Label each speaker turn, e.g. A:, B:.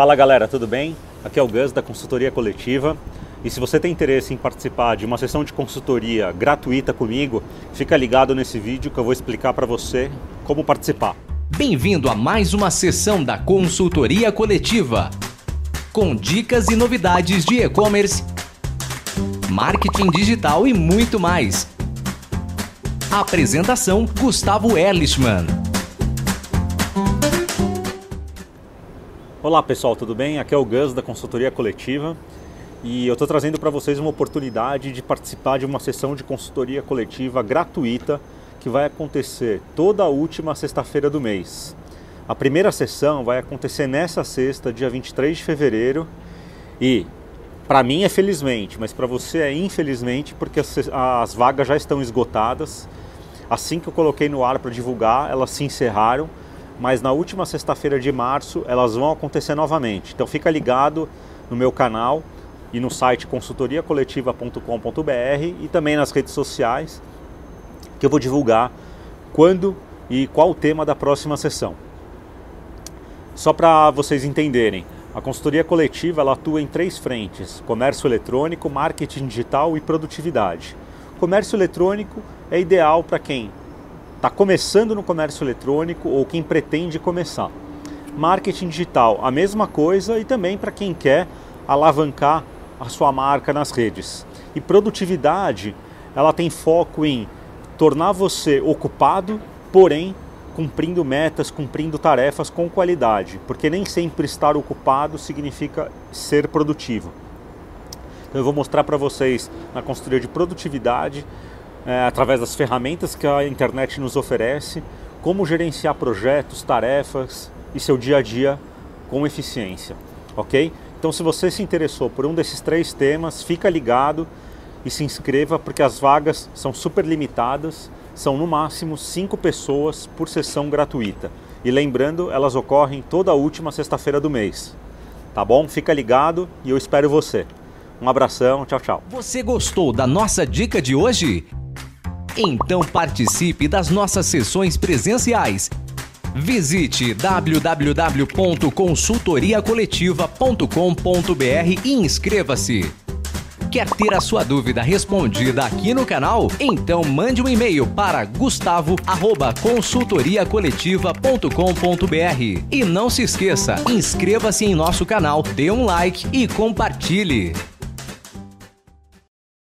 A: Fala galera, tudo bem? Aqui é o Gus da Consultoria Coletiva. E se você tem interesse em participar de uma sessão de consultoria gratuita comigo, fica ligado nesse vídeo que eu vou explicar para você como participar.
B: Bem-vindo a mais uma sessão da Consultoria Coletiva, com dicas e novidades de e-commerce, marketing digital e muito mais. Apresentação Gustavo Erlichman.
A: Olá pessoal, tudo bem? Aqui é o Gus da Consultoria Coletiva e eu estou trazendo para vocês uma oportunidade de participar de uma sessão de consultoria coletiva gratuita que vai acontecer toda a última sexta-feira do mês. A primeira sessão vai acontecer nessa sexta, dia 23 de fevereiro e para mim é felizmente, mas para você é infelizmente porque as, as vagas já estão esgotadas. Assim que eu coloquei no ar para divulgar, elas se encerraram mas na última sexta-feira de março elas vão acontecer novamente. Então fica ligado no meu canal e no site consultoriacoletiva.com.br e também nas redes sociais que eu vou divulgar quando e qual o tema da próxima sessão. Só para vocês entenderem, a consultoria coletiva ela atua em três frentes: comércio eletrônico, marketing digital e produtividade. comércio eletrônico é ideal para quem está começando no comércio eletrônico ou quem pretende começar. Marketing digital, a mesma coisa e também para quem quer alavancar a sua marca nas redes. E produtividade, ela tem foco em tornar você ocupado, porém cumprindo metas, cumprindo tarefas com qualidade, porque nem sempre estar ocupado significa ser produtivo. Então eu vou mostrar para vocês na consultoria de produtividade é, através das ferramentas que a internet nos oferece, como gerenciar projetos, tarefas e seu dia a dia com eficiência, ok? Então, se você se interessou por um desses três temas, fica ligado e se inscreva, porque as vagas são super limitadas, são no máximo cinco pessoas por sessão gratuita. E lembrando, elas ocorrem toda última sexta-feira do mês. Tá bom? Fica ligado e eu espero você. Um abração, tchau, tchau.
B: Você gostou da nossa dica de hoje? Então participe das nossas sessões presenciais. Visite www.consultoriacoletiva.com.br e inscreva-se. Quer ter a sua dúvida respondida aqui no canal? Então mande um e-mail para gustavo@consultoriacoletiva.com.br. E não se esqueça, inscreva-se em nosso canal, dê um like e compartilhe.